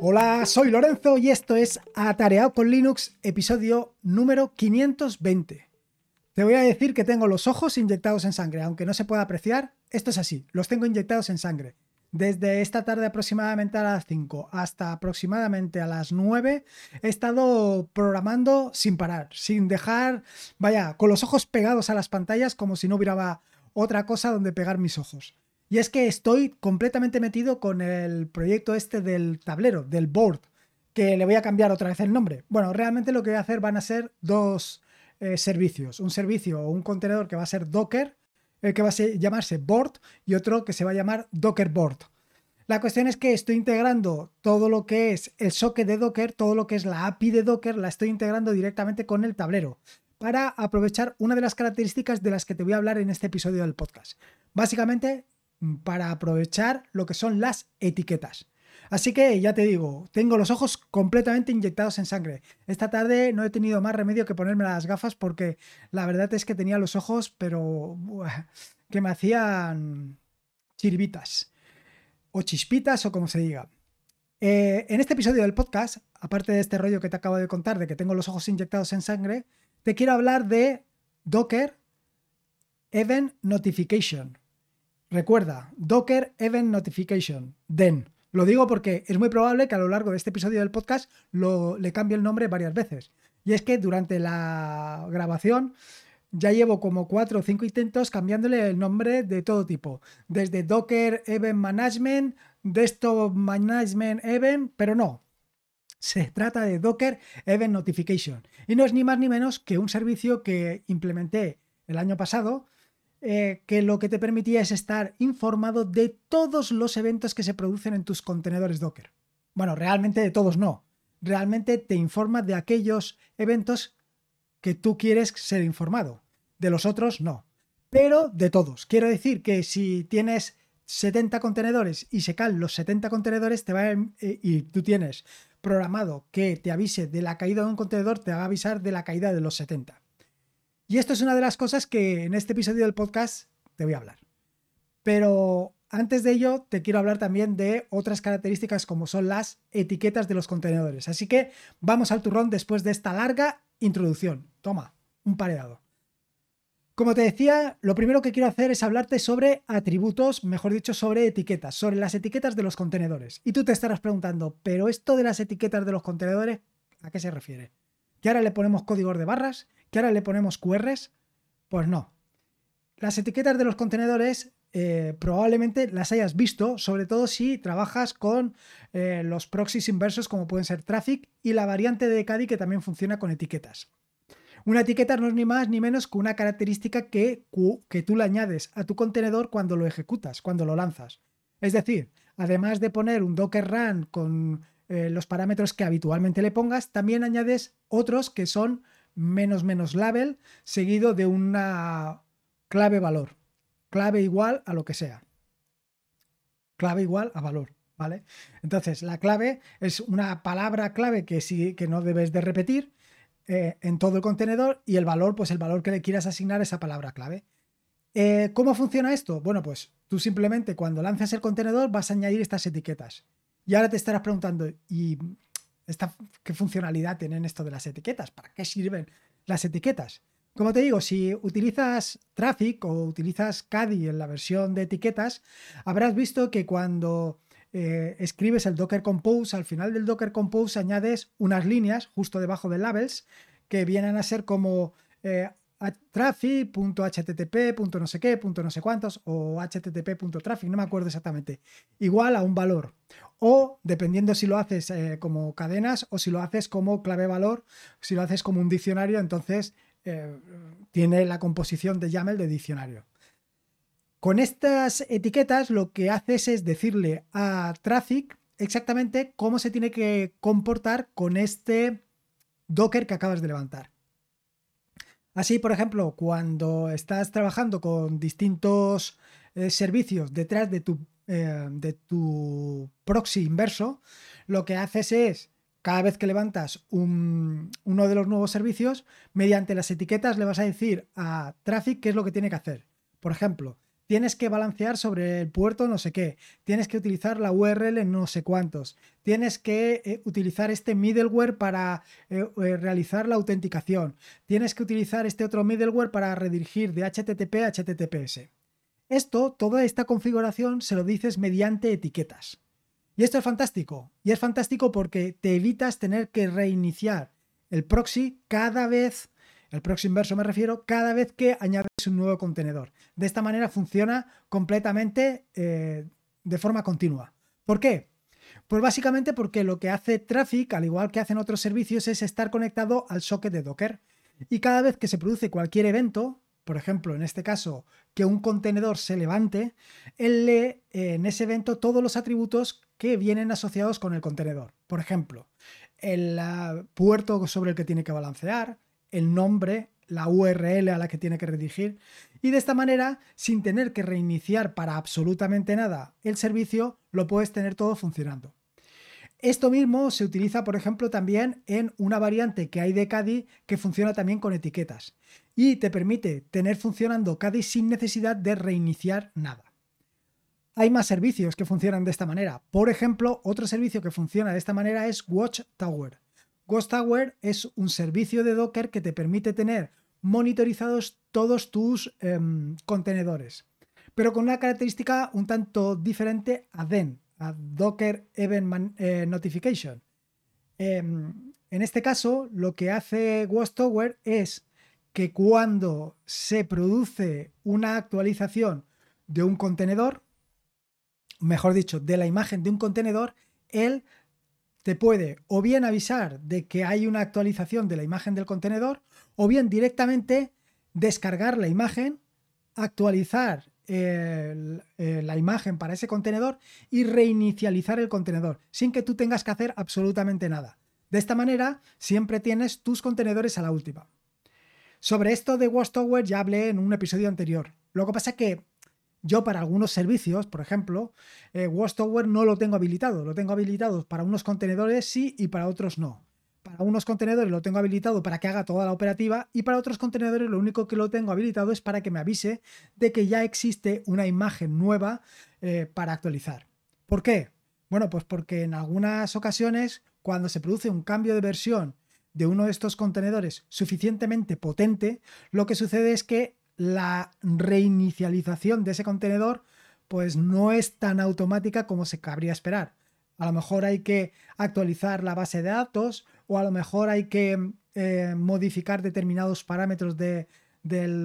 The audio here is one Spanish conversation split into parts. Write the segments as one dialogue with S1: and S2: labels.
S1: Hola, soy Lorenzo y esto es Atareado con Linux, episodio número 520. Te voy a decir que tengo los ojos inyectados en sangre, aunque no se pueda apreciar, esto es así, los tengo inyectados en sangre. Desde esta tarde aproximadamente a las 5 hasta aproximadamente a las 9 he estado programando sin parar, sin dejar, vaya, con los ojos pegados a las pantallas como si no hubiera otra cosa donde pegar mis ojos. Y es que estoy completamente metido con el proyecto este del tablero, del board, que le voy a cambiar otra vez el nombre. Bueno, realmente lo que voy a hacer van a ser dos eh, servicios. Un servicio o un contenedor que va a ser Docker el que va a llamarse Board y otro que se va a llamar Docker Board. La cuestión es que estoy integrando todo lo que es el socket de Docker, todo lo que es la API de Docker, la estoy integrando directamente con el tablero para aprovechar una de las características de las que te voy a hablar en este episodio del podcast. Básicamente, para aprovechar lo que son las etiquetas. Así que ya te digo, tengo los ojos completamente inyectados en sangre. Esta tarde no he tenido más remedio que ponerme las gafas porque la verdad es que tenía los ojos, pero que me hacían chiribitas o chispitas o como se diga. Eh, en este episodio del podcast, aparte de este rollo que te acabo de contar de que tengo los ojos inyectados en sangre, te quiero hablar de Docker Event Notification. Recuerda, Docker Event Notification, DEN. Lo digo porque es muy probable que a lo largo de este episodio del podcast lo, le cambie el nombre varias veces. Y es que durante la grabación ya llevo como cuatro o cinco intentos cambiándole el nombre de todo tipo. Desde Docker Event Management, Desktop Management Event, pero no. Se trata de Docker Event Notification. Y no es ni más ni menos que un servicio que implementé el año pasado eh, que lo que te permitía es estar informado de todos los eventos que se producen en tus contenedores Docker. Bueno, realmente de todos no. Realmente te informa de aquellos eventos que tú quieres ser informado. De los otros no. Pero de todos. Quiero decir que si tienes 70 contenedores y se caen los 70 contenedores te va eh, y tú tienes programado que te avise de la caída de un contenedor, te va a avisar de la caída de los 70. Y esto es una de las cosas que en este episodio del podcast te voy a hablar. Pero antes de ello, te quiero hablar también de otras características como son las etiquetas de los contenedores. Así que vamos al turrón después de esta larga introducción. Toma, un paredado. Como te decía, lo primero que quiero hacer es hablarte sobre atributos, mejor dicho, sobre etiquetas, sobre las etiquetas de los contenedores. Y tú te estarás preguntando, ¿pero esto de las etiquetas de los contenedores, a qué se refiere? ¿Que ahora le ponemos códigos de barras? ¿Que ahora le ponemos QRs? Pues no. Las etiquetas de los contenedores eh, probablemente las hayas visto, sobre todo si trabajas con eh, los proxies inversos como pueden ser Traffic y la variante de Kadi que también funciona con etiquetas. Una etiqueta no es ni más ni menos que una característica que, que tú le añades a tu contenedor cuando lo ejecutas, cuando lo lanzas. Es decir, además de poner un Docker Run con eh, los parámetros que habitualmente le pongas, también añades otros que son menos menos label seguido de una clave valor. Clave igual a lo que sea. Clave igual a valor, ¿vale? Entonces, la clave es una palabra clave que, sí, que no debes de repetir eh, en todo el contenedor y el valor, pues el valor que le quieras asignar a esa palabra clave. Eh, ¿Cómo funciona esto? Bueno, pues tú simplemente cuando lanzas el contenedor vas a añadir estas etiquetas. Y ahora te estarás preguntando, ¿y ¿qué funcionalidad tienen esto de las etiquetas? ¿Para qué sirven las etiquetas? Como te digo, si utilizas Traffic o utilizas Caddy en la versión de etiquetas, habrás visto que cuando eh, escribes el Docker Compose, al final del Docker Compose añades unas líneas justo debajo de labels que vienen a ser como eh, traffic.http. no sé qué, no sé cuántos, o http.traffic, no me acuerdo exactamente, igual a un valor. O dependiendo si lo haces eh, como cadenas o si lo haces como clave valor, si lo haces como un diccionario, entonces eh, tiene la composición de YAML de diccionario. Con estas etiquetas lo que haces es decirle a Traffic exactamente cómo se tiene que comportar con este Docker que acabas de levantar. Así, por ejemplo, cuando estás trabajando con distintos eh, servicios detrás de tu, eh, de tu proxy inverso, lo que haces es, cada vez que levantas uno de los nuevos servicios, mediante las etiquetas le vas a decir a Traffic qué es lo que tiene que hacer. Por ejemplo, tienes que balancear sobre el puerto no sé qué, tienes que utilizar la URL en no sé cuántos, tienes que eh, utilizar este middleware para eh, eh, realizar la autenticación, tienes que utilizar este otro middleware para redirigir de HTTP a HTTPS. Esto, toda esta configuración se lo dices mediante etiquetas. Y esto es fantástico. Y es fantástico porque te evitas tener que reiniciar el proxy cada vez el proxy inverso me refiero cada vez que añades un nuevo contenedor. De esta manera funciona completamente eh, de forma continua. ¿Por qué? Pues básicamente porque lo que hace Traffic, al igual que hacen otros servicios, es estar conectado al socket de Docker. Y cada vez que se produce cualquier evento, por ejemplo, en este caso, que un contenedor se levante, él lee en ese evento todos los atributos que vienen asociados con el contenedor. Por ejemplo, el ah, puerto sobre el que tiene que balancear, el nombre, la URL a la que tiene que redirigir y de esta manera, sin tener que reiniciar para absolutamente nada el servicio, lo puedes tener todo funcionando. Esto mismo se utiliza, por ejemplo, también en una variante que hay de CADI que funciona también con etiquetas y te permite tener funcionando CADI sin necesidad de reiniciar nada. Hay más servicios que funcionan de esta manera. Por ejemplo, otro servicio que funciona de esta manera es Watchtower. Ghost Tower es un servicio de Docker que te permite tener monitorizados todos tus em, contenedores, pero con una característica un tanto diferente a DEN, a Docker Event eh, Notification. Em, en este caso, lo que hace Ghost Tower es que cuando se produce una actualización de un contenedor, mejor dicho, de la imagen de un contenedor, él te puede o bien avisar de que hay una actualización de la imagen del contenedor o bien directamente descargar la imagen, actualizar eh, la imagen para ese contenedor y reinicializar el contenedor sin que tú tengas que hacer absolutamente nada. De esta manera siempre tienes tus contenedores a la última. Sobre esto de Watchtower ya hablé en un episodio anterior. Lo que pasa es que yo para algunos servicios, por ejemplo, eh, Watchtower no lo tengo habilitado. Lo tengo habilitado para unos contenedores sí y para otros no. Para unos contenedores lo tengo habilitado para que haga toda la operativa y para otros contenedores lo único que lo tengo habilitado es para que me avise de que ya existe una imagen nueva eh, para actualizar. ¿Por qué? Bueno, pues porque en algunas ocasiones cuando se produce un cambio de versión de uno de estos contenedores suficientemente potente, lo que sucede es que la reinicialización de ese contenedor pues no es tan automática como se cabría esperar. A lo mejor hay que actualizar la base de datos o a lo mejor hay que eh, modificar determinados parámetros del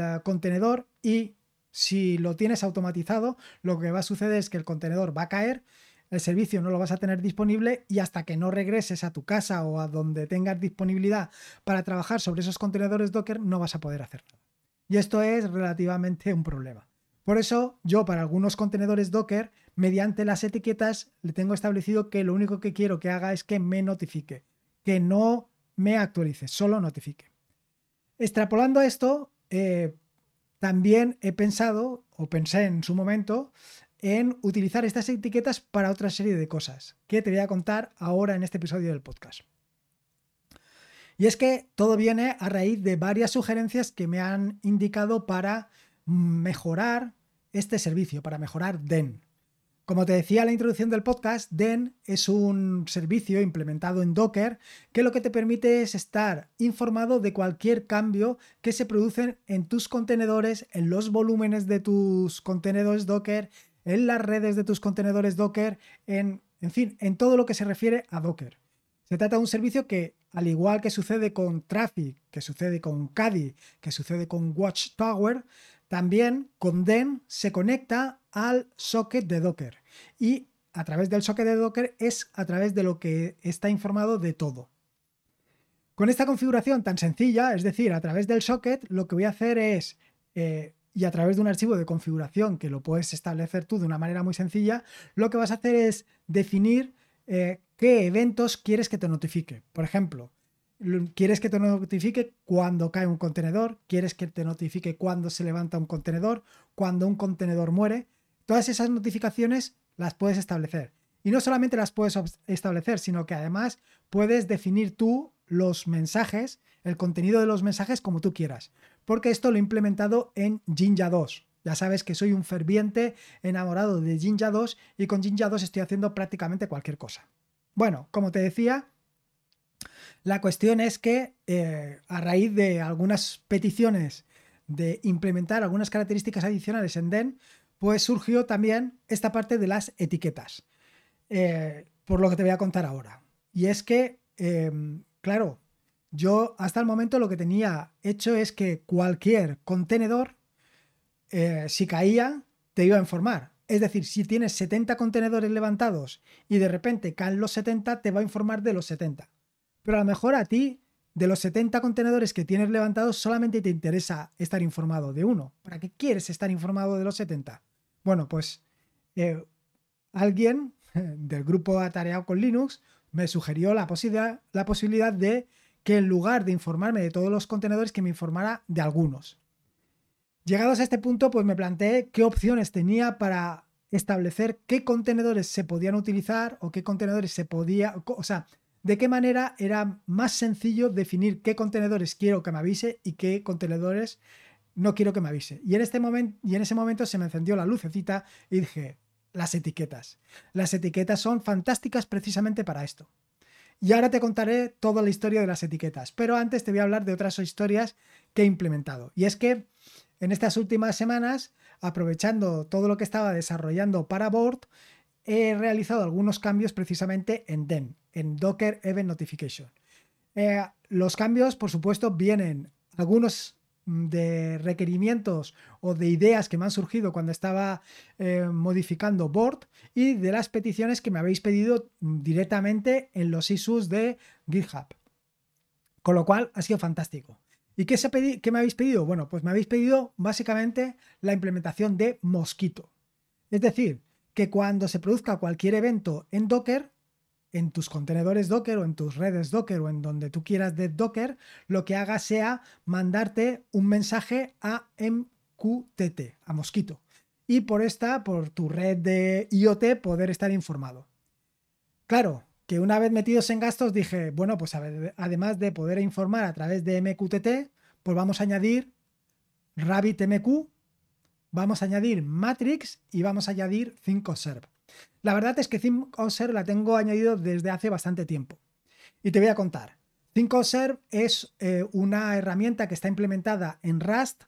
S1: eh, contenedor y si lo tienes automatizado, lo que va a suceder es que el contenedor va a caer, el servicio no lo vas a tener disponible y hasta que no regreses a tu casa o a donde tengas disponibilidad para trabajar sobre esos contenedores Docker no vas a poder hacer nada. Y esto es relativamente un problema. Por eso yo para algunos contenedores Docker, mediante las etiquetas, le tengo establecido que lo único que quiero que haga es que me notifique, que no me actualice, solo notifique. Extrapolando esto, eh, también he pensado, o pensé en su momento, en utilizar estas etiquetas para otra serie de cosas, que te voy a contar ahora en este episodio del podcast. Y es que todo viene a raíz de varias sugerencias que me han indicado para mejorar este servicio, para mejorar DEN. Como te decía en la introducción del podcast, DEN es un servicio implementado en Docker que lo que te permite es estar informado de cualquier cambio que se produce en tus contenedores, en los volúmenes de tus contenedores Docker, en las redes de tus contenedores Docker, en, en fin, en todo lo que se refiere a Docker. Se trata de un servicio que, al igual que sucede con Traffic, que sucede con Caddy, que sucede con Watchtower, también con DEN se conecta al socket de Docker. Y a través del socket de Docker es a través de lo que está informado de todo. Con esta configuración tan sencilla, es decir, a través del socket, lo que voy a hacer es, eh, y a través de un archivo de configuración que lo puedes establecer tú de una manera muy sencilla, lo que vas a hacer es definir eh, qué eventos quieres que te notifique. Por ejemplo, quieres que te notifique cuando cae un contenedor, quieres que te notifique cuando se levanta un contenedor, cuando un contenedor muere. Todas esas notificaciones las puedes establecer. Y no solamente las puedes establecer, sino que además puedes definir tú los mensajes, el contenido de los mensajes como tú quieras. Porque esto lo he implementado en Jinja 2. Ya sabes que soy un ferviente enamorado de Jinja 2 y con Jinja 2 estoy haciendo prácticamente cualquier cosa. Bueno, como te decía, la cuestión es que eh, a raíz de algunas peticiones de implementar algunas características adicionales en DEN, pues surgió también esta parte de las etiquetas, eh, por lo que te voy a contar ahora. Y es que, em, claro, yo hasta el momento lo que tenía hecho es que cualquier contenedor, eh, si caía, te iba a informar. Es decir, si tienes 70 contenedores levantados y de repente caen los 70, te va a informar de los 70. Pero a lo mejor a ti, de los 70 contenedores que tienes levantados, solamente te interesa estar informado de uno. ¿Para qué quieres estar informado de los 70? Bueno, pues eh, alguien del grupo Atareado con Linux me sugirió la posibilidad, la posibilidad de que en lugar de informarme de todos los contenedores, que me informara de algunos. Llegados a este punto, pues me planteé qué opciones tenía para establecer qué contenedores se podían utilizar o qué contenedores se podía, o sea, de qué manera era más sencillo definir qué contenedores quiero que me avise y qué contenedores no quiero que me avise. Y en, este momento, y en ese momento se me encendió la lucecita y dije, las etiquetas. Las etiquetas son fantásticas precisamente para esto. Y ahora te contaré toda la historia de las etiquetas, pero antes te voy a hablar de otras historias que he implementado. Y es que en estas últimas semanas, aprovechando todo lo que estaba desarrollando para Board, he realizado algunos cambios precisamente en DEN, en Docker Event Notification. Eh, los cambios, por supuesto, vienen algunos de requerimientos o de ideas que me han surgido cuando estaba eh, modificando Board y de las peticiones que me habéis pedido directamente en los issues de GitHub. Con lo cual ha sido fantástico. ¿Y qué, se qué me habéis pedido? Bueno, pues me habéis pedido básicamente la implementación de Mosquito. Es decir, que cuando se produzca cualquier evento en Docker, en tus contenedores Docker o en tus redes Docker o en donde tú quieras de Docker, lo que haga sea mandarte un mensaje a MQTT, a Mosquito. Y por esta, por tu red de IoT, poder estar informado. Claro, que una vez metidos en gastos dije, bueno, pues además de poder informar a través de MQTT, pues vamos a añadir RabbitMQ, vamos a añadir Matrix y vamos a añadir 5Serve. La verdad es que 5Serve la tengo añadido desde hace bastante tiempo. Y te voy a contar. 5Serve es eh, una herramienta que está implementada en Rust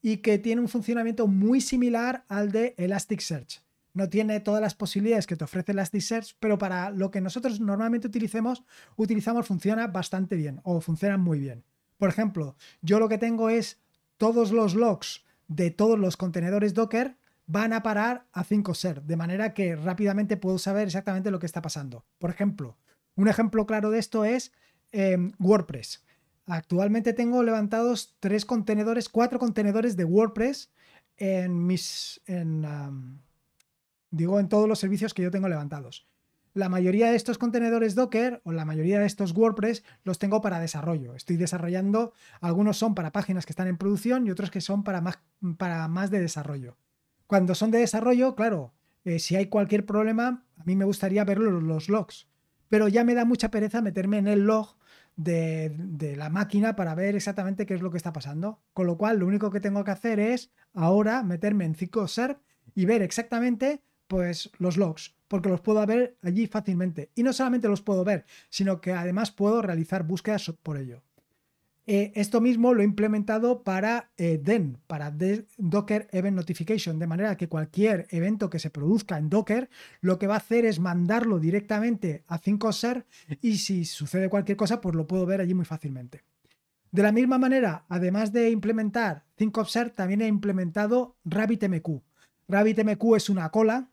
S1: y que tiene un funcionamiento muy similar al de Elasticsearch. No tiene todas las posibilidades que te ofrece Elasticsearch, pero para lo que nosotros normalmente utilicemos, utilizamos funciona bastante bien o funciona muy bien. Por ejemplo, yo lo que tengo es todos los logs de todos los contenedores Docker van a parar a 5ser, de manera que rápidamente puedo saber exactamente lo que está pasando. Por ejemplo, un ejemplo claro de esto es em, WordPress. Actualmente tengo levantados tres contenedores, cuatro contenedores de WordPress en mis, en, digo, en todos los servicios que yo tengo levantados. La mayoría de estos contenedores Docker o la mayoría de estos WordPress los tengo para desarrollo. Estoy desarrollando, algunos son para páginas que están en producción y otros que son para más, para más de desarrollo. Cuando son de desarrollo, claro, eh, si hay cualquier problema, a mí me gustaría ver los, logs, pero ya me da mucha pereza meterme en el log de, de, la máquina para ver exactamente qué es lo que está pasando. Con lo cual, lo único que tengo que hacer es ahora meterme en CycloServe y ver exactamente pues, los logs, porque los puedo ver allí fácilmente. Y no solamente los puedo ver, sino que además puedo realizar búsquedas por ello. Eh, esto mismo lo he implementado para eh, DEN, para Docker Event Notification, de manera que cualquier evento que se produzca en Docker, lo que va a hacer es mandarlo directamente a 5ser y si sucede cualquier cosa, pues lo puedo ver allí muy fácilmente. De la misma manera, además de implementar 5ser, también he implementado RabbitMQ. RabbitMQ es una cola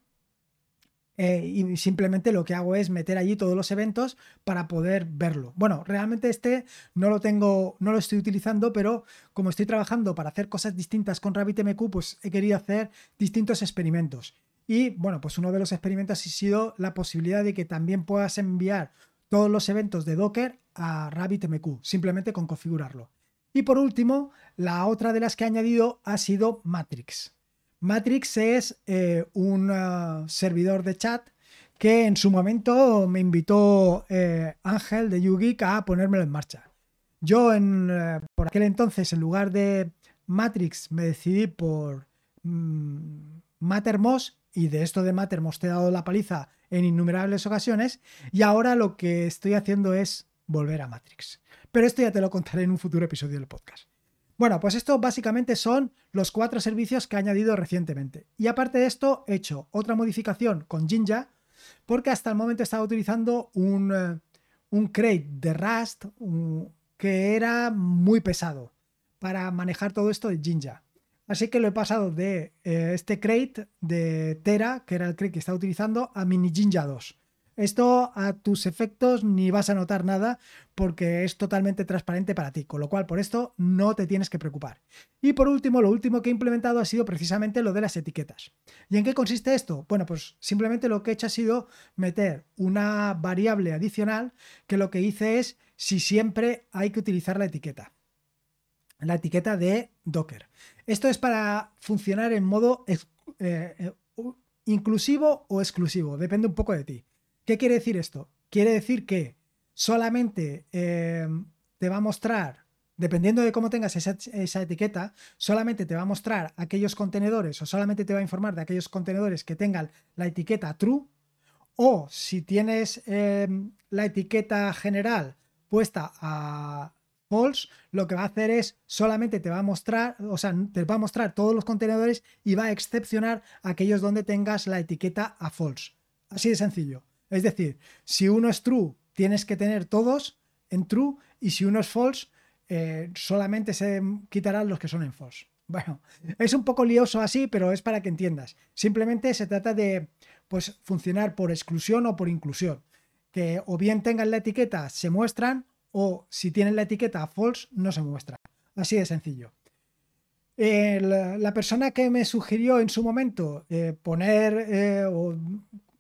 S1: eh, y simplemente lo que hago es meter allí todos los eventos para poder verlo. Bueno, realmente este no lo tengo, no lo estoy utilizando, pero como estoy trabajando para hacer cosas distintas con RabbitMQ, pues he querido hacer distintos experimentos. Y bueno, pues uno de los experimentos ha sido la posibilidad de que también puedas enviar todos los eventos de Docker a RabbitMQ, simplemente con configurarlo. Y por último, la otra de las que he añadido ha sido Matrix. Matrix es eh, un uh, servidor de chat que en su momento me invitó eh, Ángel de YouGeek a ponérmelo en marcha. Yo en, eh, por aquel entonces, en lugar de Matrix, me decidí por, mm, Mattermost y de esto de Mattermost te he dado la paliza en innumerables ocasiones y ahora lo que estoy haciendo es volver a Matrix. Pero esto ya te lo contaré en un futuro episodio del podcast. Bueno, pues esto básicamente son los cuatro servicios que he añadido recientemente. Y aparte de esto, he hecho otra modificación con Jinja, porque hasta el momento estaba utilizando un, eh, un crate de Rust que era muy pesado para manejar todo esto de Jinja. Así que lo he pasado de eh, este crate de Tera, que era el crate que estaba utilizando, a Mini Jinja 2. Esto a tus efectos ni vas a notar nada porque es totalmente transparente para ti, con lo cual por esto no te tienes que preocupar. Y por último, lo último que he implementado ha sido precisamente lo de las etiquetas. ¿Y en qué consiste esto? Bueno, pues simplemente lo que he hecho ha sido meter una variable adicional que lo que hice es si siempre hay que utilizar la etiqueta. La etiqueta de Docker. Esto es para funcionar en modo eh, eh, inclusivo o exclusivo, depende un poco de ti. ¿Qué quiere decir esto? Quiere decir que solamente eh, te va a mostrar, dependiendo de cómo tengas esa, etiqueta, solamente te va a mostrar aquellos contenedores o solamente te va a informar de aquellos contenedores que tengan la etiqueta true o si tienes eh, la etiqueta general puesta a false, lo que va a hacer es solamente te va a mostrar, o sea, te va a mostrar todos los contenedores y va a excepcionar aquellos donde tengas la etiqueta a false. Así de sencillo. Es decir, si uno es true, tienes que tener todos en true y si uno es false, eh, solamente se quitarán los que son en false. Bueno, es un poco lioso así, pero es para que entiendas. Simplemente se trata de pues, funcionar por exclusión o por inclusión. Que o bien tengan la etiqueta, se muestran, o si tienen la etiqueta false, no se muestran. Así de sencillo. la persona que me sugirió en su momento eh, poner eh, o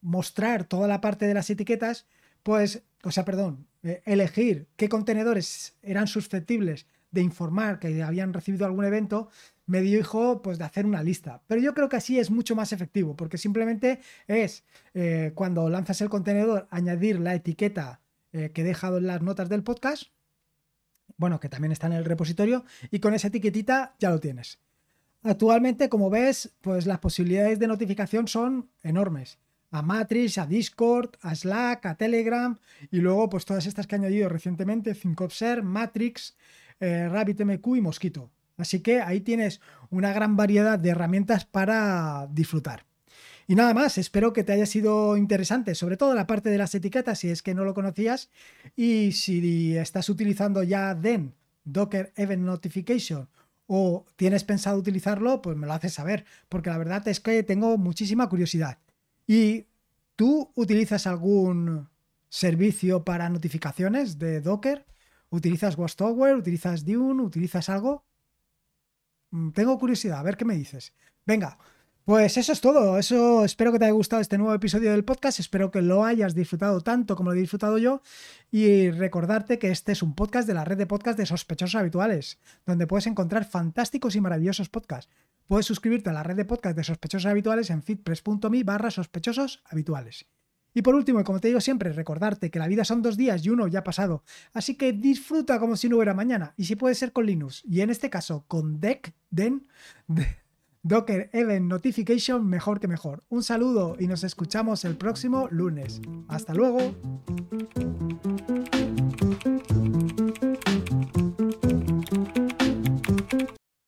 S1: mostrar toda la parte de las etiquetas, pues, o sea, perdón, eh, elegir qué contenedores eran susceptibles de informar que habían recibido algún evento, me dijo pues de hacer una lista. Pero yo creo que así es mucho más efectivo, porque simplemente es eh, cuando lanzas el contenedor, añadir la etiqueta eh, que he dejado en las notas del podcast, bueno, que también está en el repositorio, y con esa etiquetita ya lo tienes. Actualmente, como ves, pues las posibilidades de notificación son enormes a Matrix, a Discord, a Slack, a Telegram y luego pues todas estas que he añadido recientemente, ThinkObserve, Matrix, eh, RabbitMQ y Mosquito. Así que ahí tienes una gran variedad de herramientas para disfrutar. Y nada más, espero que te haya sido interesante, sobre todo la parte de las etiquetas, si es que no lo conocías. Y si estás utilizando ya DEN, Docker Event Notification, o tienes pensado utilizarlo, pues me lo haces saber, porque la verdad es que tengo muchísima curiosidad. ¿Y tú utilizas algún servicio para notificaciones de Docker? ¿Utilizas Watchtower? ¿Utilizas Dune? ¿Utilizas algo? Mm, tengo curiosidad, a ver qué me dices. Venga, pues eso es todo. Eso espero que te haya gustado este nuevo episodio del podcast. Espero que lo hayas disfrutado tanto como lo he disfrutado yo. Y recordarte que este es un podcast de la red de podcast de sospechosos habituales, donde puedes encontrar fantásticos y maravillosos podcasts. Puedes suscribirte a la red de podcast de sospechosos habituales en fitpress.me barra sospechosos habituales. Y por último, y como te digo siempre, recordarte que la vida son dos días y uno ya ha pasado. Así que disfruta como si no hubiera mañana. Y si puede ser con Linux, y en este caso con DEC, DEN, Docker Event Notification, mejor que mejor. Un saludo y nos escuchamos el próximo lunes. Hasta luego.